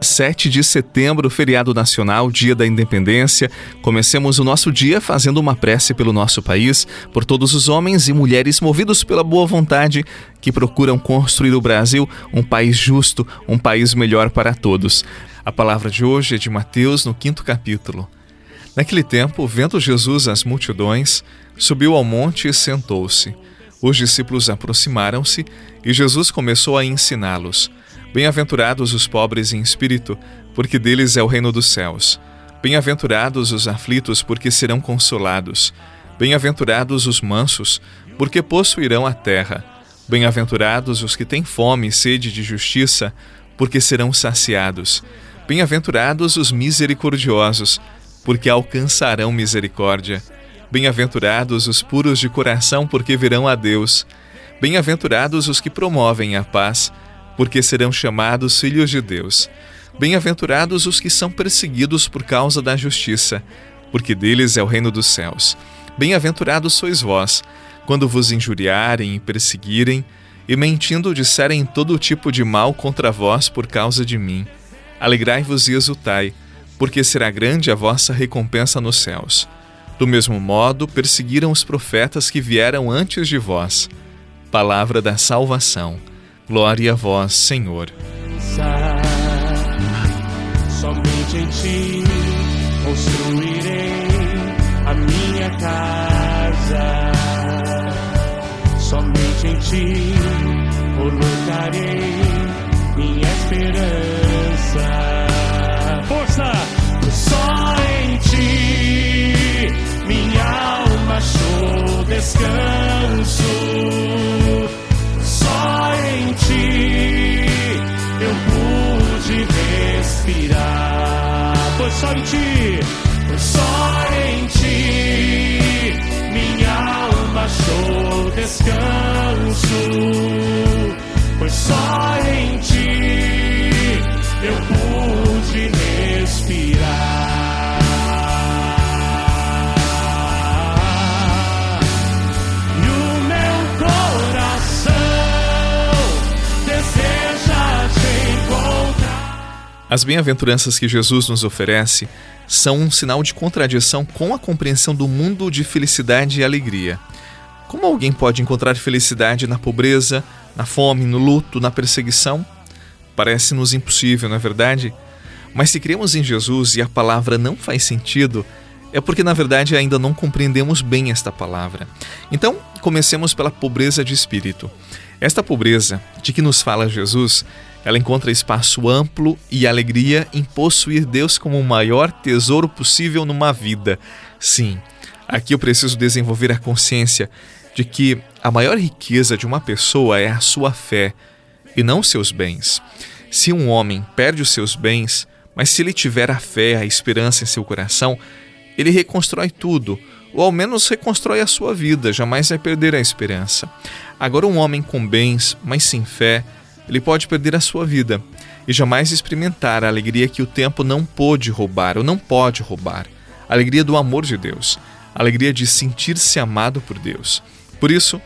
7 de setembro, feriado nacional, dia da independência. Comecemos o nosso dia fazendo uma prece pelo nosso país, por todos os homens e mulheres movidos pela boa vontade que procuram construir o Brasil um país justo, um país melhor para todos. A palavra de hoje é de Mateus, no quinto capítulo. Naquele tempo, vendo Jesus as multidões, subiu ao monte e sentou-se. Os discípulos aproximaram-se e Jesus começou a ensiná-los. Bem-aventurados os pobres em espírito, porque deles é o reino dos céus. Bem-aventurados os aflitos, porque serão consolados. Bem-aventurados os mansos, porque possuirão a terra. Bem-aventurados os que têm fome e sede de justiça, porque serão saciados. Bem-aventurados os misericordiosos, porque alcançarão misericórdia. Bem-aventurados os puros de coração, porque verão a Deus. Bem-aventurados os que promovem a paz, porque serão chamados filhos de Deus. Bem-aventurados os que são perseguidos por causa da justiça, porque deles é o reino dos céus. Bem-aventurados sois vós, quando vos injuriarem e perseguirem, e mentindo disserem todo tipo de mal contra vós por causa de mim. Alegrai-vos e exultai, porque será grande a vossa recompensa nos céus. Do mesmo modo, perseguiram os profetas que vieram antes de vós. Palavra da salvação. Glória a vós, Senhor. Somente em ti construirei a minha casa. Somente em ti colocarei minha esperança. Força! Só em ti minha alma achou descanso. Só em ti, só em ti, minha alma achou descanso, pois só em ti eu pude respirar. As bem-aventuranças que Jesus nos oferece são um sinal de contradição com a compreensão do mundo de felicidade e alegria. Como alguém pode encontrar felicidade na pobreza, na fome, no luto, na perseguição? Parece-nos impossível, não é verdade? Mas se cremos em Jesus e a palavra não faz sentido, é porque na verdade ainda não compreendemos bem esta palavra. Então, comecemos pela pobreza de espírito. Esta pobreza de que nos fala Jesus ela encontra espaço amplo e alegria em possuir Deus como o maior tesouro possível numa vida. Sim, aqui eu preciso desenvolver a consciência de que a maior riqueza de uma pessoa é a sua fé e não seus bens. Se um homem perde os seus bens, mas se ele tiver a fé, a esperança em seu coração, ele reconstrói tudo, ou ao menos reconstrói a sua vida, jamais vai perder a esperança. Agora, um homem com bens, mas sem fé, ele pode perder a sua vida e jamais experimentar a alegria que o tempo não pôde roubar ou não pode roubar a alegria do amor de Deus, a alegria de sentir-se amado por Deus. Por isso,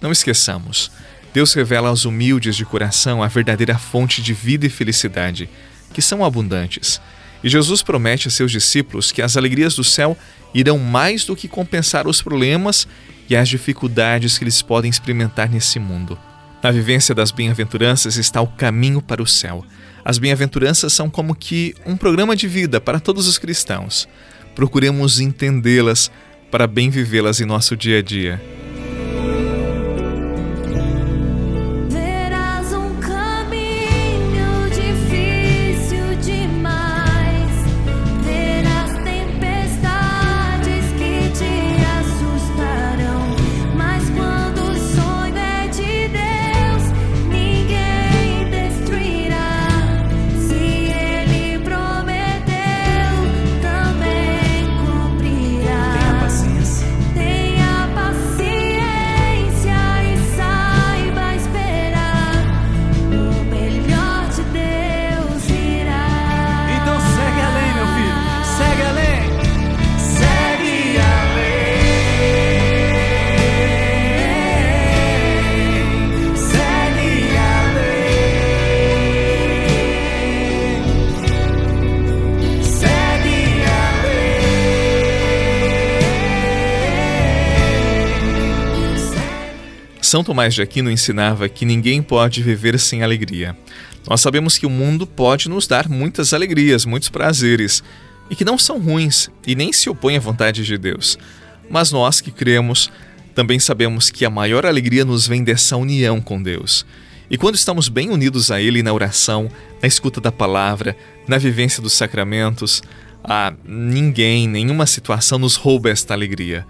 não esqueçamos, Deus revela aos humildes de coração a verdadeira fonte de vida e felicidade, que são abundantes. E Jesus promete a seus discípulos que as alegrias do céu irão mais do que compensar os problemas e as dificuldades que eles podem experimentar nesse mundo. Na vivência das bem-aventuranças está o caminho para o céu. As bem-aventuranças são como que um programa de vida para todos os cristãos. Procuremos entendê-las para bem vivê-las em nosso dia a dia. São Tomás de Aquino ensinava que ninguém pode viver sem alegria. Nós sabemos que o mundo pode nos dar muitas alegrias, muitos prazeres, e que não são ruins e nem se opõem à vontade de Deus. Mas nós que cremos, também sabemos que a maior alegria nos vem dessa união com Deus. E quando estamos bem unidos a Ele na oração, na escuta da palavra, na vivência dos sacramentos, a ninguém, nenhuma situação nos rouba esta alegria.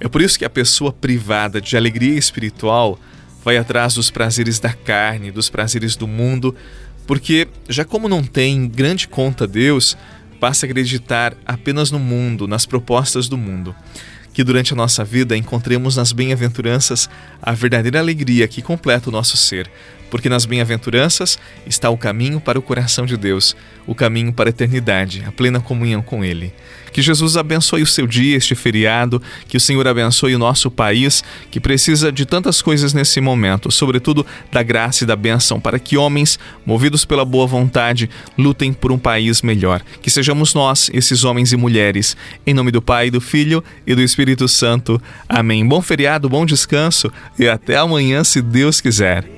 É por isso que a pessoa privada de alegria espiritual vai atrás dos prazeres da carne, dos prazeres do mundo, porque, já como não tem grande conta Deus, passa a acreditar apenas no mundo, nas propostas do mundo. Que durante a nossa vida encontremos nas bem-aventuranças a verdadeira alegria que completa o nosso ser, porque nas bem-aventuranças está o caminho para o coração de Deus, o caminho para a eternidade, a plena comunhão com Ele. Que Jesus abençoe o seu dia, este feriado, que o Senhor abençoe o nosso país, que precisa de tantas coisas nesse momento, sobretudo da graça e da bênção, para que homens, movidos pela boa vontade, lutem por um país melhor. Que sejamos nós, esses homens e mulheres, em nome do Pai, do Filho e do Espírito Santo. Amém. Bom feriado, bom descanso e até amanhã, se Deus quiser.